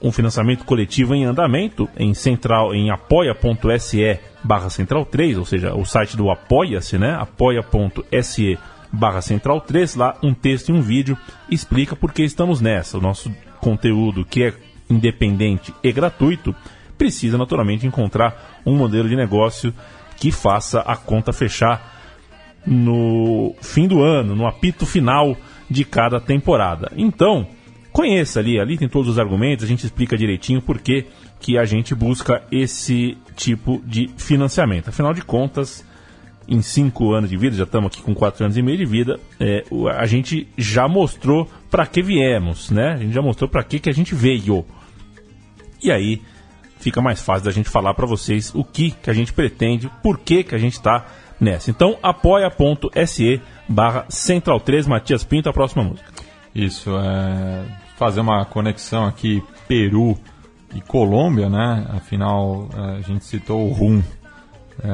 um financiamento coletivo em andamento em central em apoia.se barra central 3, ou seja, o site do apoia-se, né? apoia.se barra central 3, lá um texto e um vídeo explica por que estamos nessa. O nosso conteúdo que é independente e gratuito precisa naturalmente encontrar um modelo de negócio que faça a conta fechar no fim do ano, no apito final de cada temporada. Então, conheça ali, ali tem todos os argumentos, a gente explica direitinho por que, que a gente busca esse tipo de financiamento. Afinal de contas, em cinco anos de vida, já estamos aqui com quatro anos e meio de vida, é, a gente já mostrou para que viemos, né? A gente já mostrou para que, que a gente veio. E aí fica mais fácil da gente falar para vocês o que, que a gente pretende, por que, que a gente está nessa. Então, apoia.se barra Central 3, Matias Pinto, a próxima música. Isso, é fazer uma conexão aqui Peru e Colômbia, né? Afinal, é, a gente citou o rum é,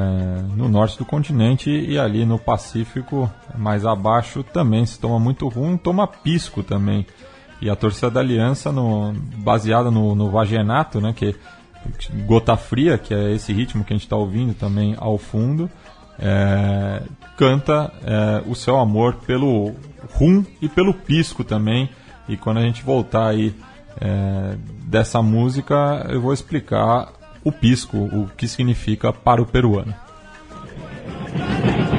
no norte do continente e ali no Pacífico, mais abaixo, também se toma muito rum, toma pisco também. E a torcida da Aliança, no, baseada no, no Vagenato, né? Que Gota Fria, que é esse ritmo que a gente está ouvindo também ao fundo, é, canta é, o seu amor pelo rum e pelo pisco também. E quando a gente voltar aí é, dessa música, eu vou explicar o pisco, o que significa para o peruano.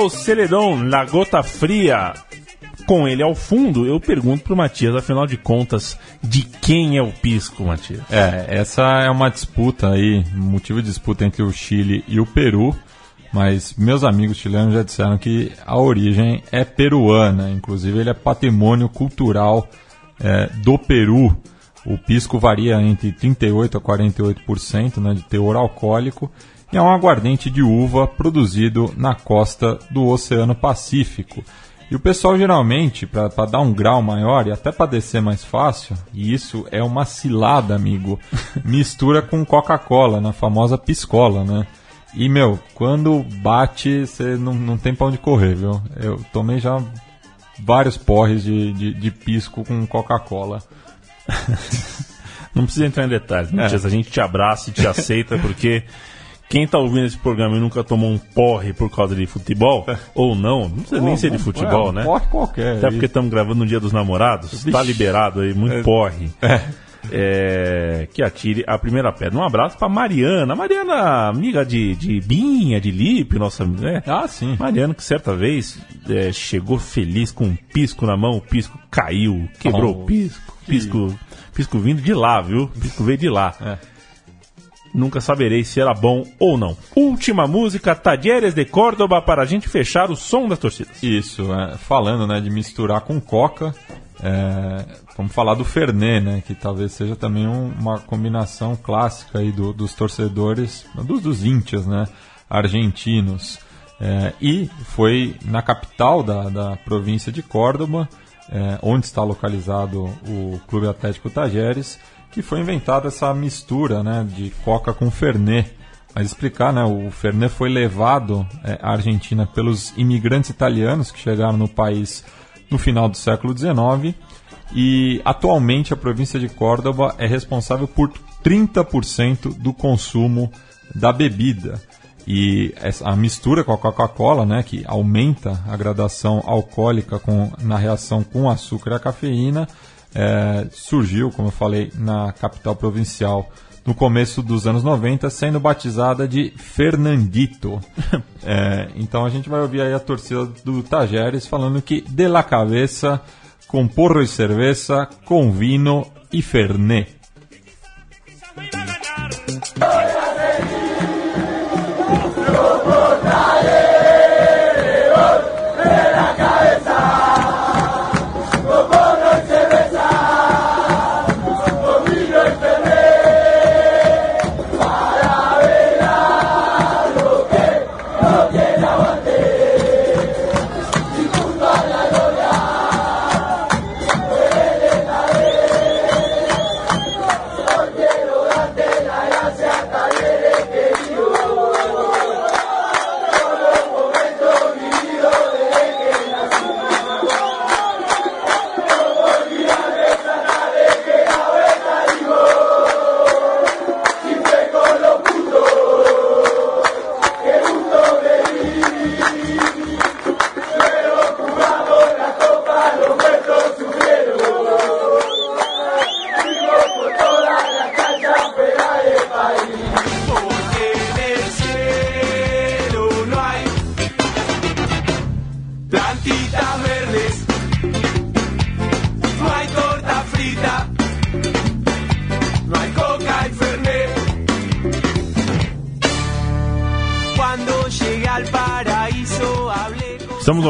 Daniel Celedon, La Gota Fria. Com ele ao fundo, eu pergunto pro Matias, afinal de contas, de quem é o pisco, Matias? É, essa é uma disputa aí, motivo de disputa entre o Chile e o Peru, mas meus amigos chilenos já disseram que a origem é peruana, inclusive ele é patrimônio cultural é, do Peru. O pisco varia entre 38% a 48% né, de teor alcoólico e é um aguardente de uva produzido na costa do Oceano Pacífico. E o pessoal geralmente, para dar um grau maior e até para descer mais fácil, e isso é uma cilada, amigo, mistura com Coca-Cola, na famosa piscola, né? E, meu, quando bate, você não, não tem pra onde correr, viu? Eu tomei já vários porres de, de, de pisco com Coca-Cola. Não precisa entrar em detalhes, Matias. A gente te abraça e te aceita, porque quem tá ouvindo esse programa e nunca tomou um porre por causa de futebol, ou não, não precisa nem ser de futebol, é, né? Porre qualquer. Até porque estamos gravando no dia dos namorados, tá liberado aí, muito É. porre. É. é, que atire a primeira pedra. Um abraço pra Mariana. Mariana, amiga de, de Binha, de Lipe, nossa. Né? Ah, sim. Mariana, que certa vez é, chegou feliz com um pisco na mão, o pisco caiu, quebrou Oh, o pisco. Pisco, pisco vindo de lá, viu? Pisco veio de lá. É. Nunca saberei se era bom ou não. Última música, Tadieres de Córdoba, para a gente fechar o som das torcidas. Isso, é, falando né, de misturar com coca, é, vamos falar do Fernet, né, que talvez seja também um- uma combinação clássica aí do- dos torcedores, dos, dos íntios né, argentinos. É, e foi na capital da, da província de Córdoba, é, onde está localizado o Clube Atlético Tajeres, que foi inventada essa mistura né, de coca com Fernet. Mas explicar, né? O Fernet foi levado é, à Argentina pelos imigrantes italianos que chegaram no país no final do século XIX e atualmente a província de Córdoba é responsável por 30% do consumo da bebida. E a mistura com a Coca-Cola, né, que aumenta a gradação alcoólica com, na reação com açúcar e a cafeína, é, surgiu, como eu falei, na capital provincial no começo dos anos 90, sendo batizada de Fernandito. É, então a gente vai ouvir aí a torcida do Tajeres falando que de la cabeça, com porro e cerveja, com vino e fernet.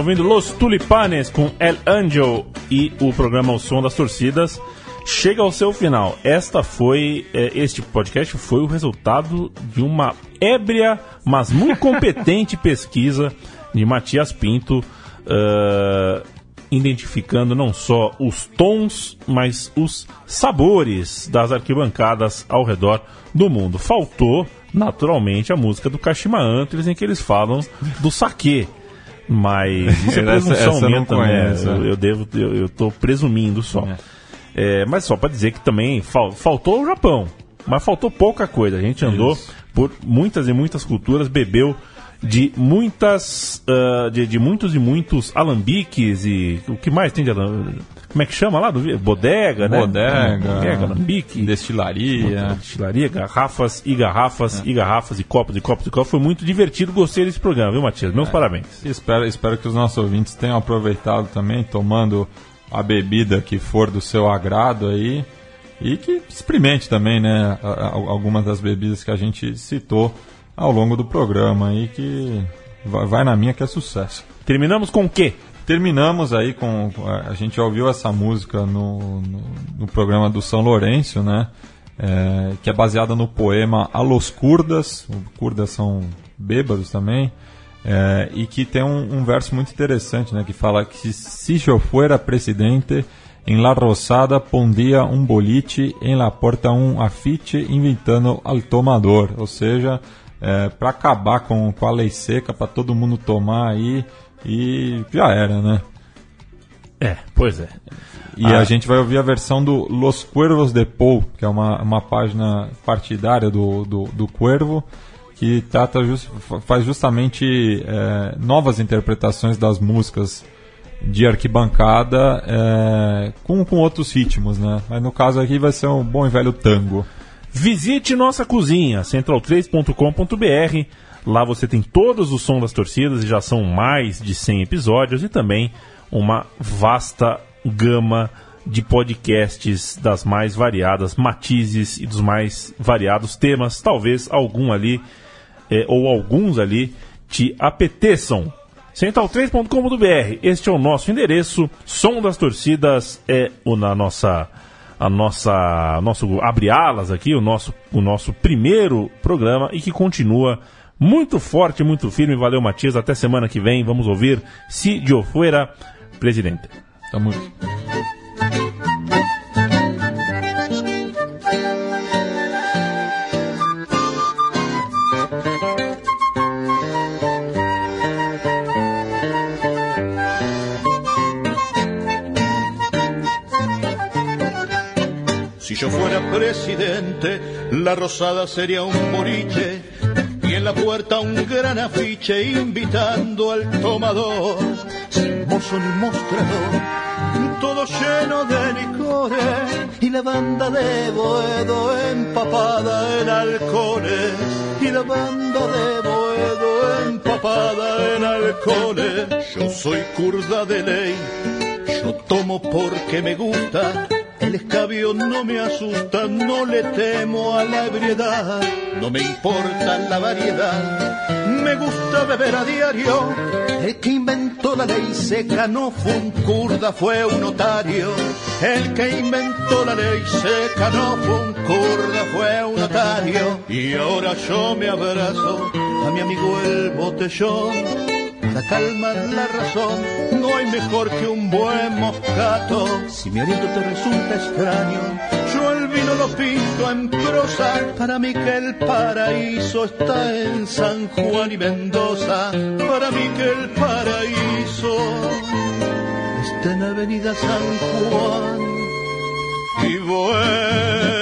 Ouvindo Los Tulipanes com El Angel e o programa O Som das Torcidas chega ao seu final. Esta foi, eh, este podcast foi o resultado de uma ébria, mas muito competente pesquisa de Matias Pinto, eh, identificando não só os tons, mas os sabores das arquibancadas ao redor do mundo. Faltou, naturalmente, a música do Kashima Antlers, em que eles falam do saque. Mas isso é Essa- presunção essa eu minha também. conheço, Eu, é. eu devo, eu, eu tô presumindo só. É, mas só para dizer que também fal- faltou o Japão. Mas faltou pouca coisa. A gente andou Isso. por muitas e muitas culturas, bebeu de muitas. ah, de, de muitos e muitos alambiques e. O que mais tem de alambique? Como é que chama lá? Do, bodega, né? Bodega, Bodega, alambique. destilaria. Destilaria, garrafas e garrafas e garrafas e copos e copos e copos. Foi muito divertido, gostei desse programa, viu, Matias? Meus parabéns. Espero, espero que os nossos ouvintes tenham aproveitado também, tomando a bebida que for do seu agrado aí. E que experimente também, né, algumas das bebidas que a gente citou ao longo do programa aí, que vai, na minha que é sucesso. Terminamos com o quê? Terminamos aí com. A gente já ouviu essa música no, no, no programa do São Lourenço, né? É, que é baseada no poema A los Curdas. Curdas são bêbados também. é, e que tem um, um verso muito interessante, né? Que fala que se eu fuera presidente, em La Rosada pondria um bolite, em La Porta um afite, inventando al tomador. Ou seja, para acabar com, com a lei seca, para todo mundo tomar aí. E já era, né? É, pois é. E Ah. a gente vai ouvir a versão do Los Cuervos de Pou, que é uma, uma página partidária do, do, do Cuervo, que trata jus- fa- faz justamente é, novas interpretações das músicas de arquibancada é, com, com outros ritmos, né? Mas no caso aqui vai ser um bom e velho tango. Visite nossa cozinha, central3.com.br. Lá você tem todos os sons das torcidas e já são mais de 100 episódios e também uma vasta gama de podcasts das mais variadas matizes e dos mais variados temas. Talvez algum ali eh, ou alguns ali te apeteçam. Central3.com.br, este é o nosso endereço. Som das torcidas é o na nossa a nossa nosso abre alas aqui, o nosso o nosso primeiro programa e que continua muito forte, muito firme. Valeu, Matias. Até semana que vem. Vamos ouvir Si yo fuera presidente. Tamo Si presidente, la rosada sería un boliche y en la puerta un gran afiche invitando al tomador, sin mozo ni mostrador, todo lleno de licores y la banda de Boedo empapada en alcoholes y la banda de Boedo empapada en alcoholes. Yo soy kurda de ley, yo tomo porque me gusta. El escabio no me asusta, no le temo a la ebriedad, no me importa la variedad, me gusta beber a diario. El que inventó la ley seca no fue un kurda, fue un notario. El que inventó la ley seca no fue un kurda, fue un notario. Y ahora yo me abrazo a mi amigo el botellón para calmar la razón, no hay mejor que un buen moscato. Si mi aliento te resulta extraño, yo el vino lo pinto en prosa. Para mí que el paraíso está en San Juan y Mendoza. Para mí que el paraíso está en Avenida San Juan y bueno.